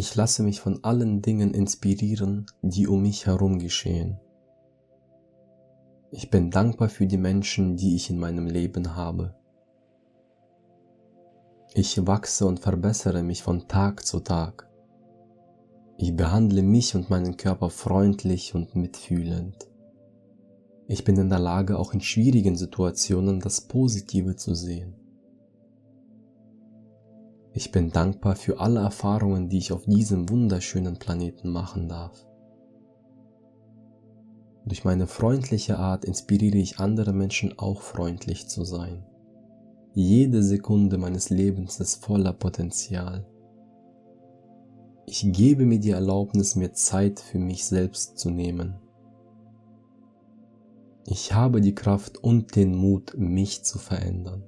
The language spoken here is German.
Ich lasse mich von allen Dingen inspirieren, die um mich herum geschehen. Ich bin dankbar für die Menschen, die ich in meinem Leben habe. Ich wachse und verbessere mich von Tag zu Tag. Ich behandle mich und meinen Körper freundlich und mitfühlend. Ich bin in der Lage, auch in schwierigen Situationen das Positive zu sehen. Ich bin dankbar für alle Erfahrungen, die ich auf diesem wunderschönen Planeten machen darf. Durch meine freundliche Art inspiriere ich andere Menschen auch freundlich zu sein. Jede Sekunde meines Lebens ist voller Potenzial. Ich gebe mir die Erlaubnis, mir Zeit für mich selbst zu nehmen. Ich habe die Kraft und den Mut, mich zu verändern.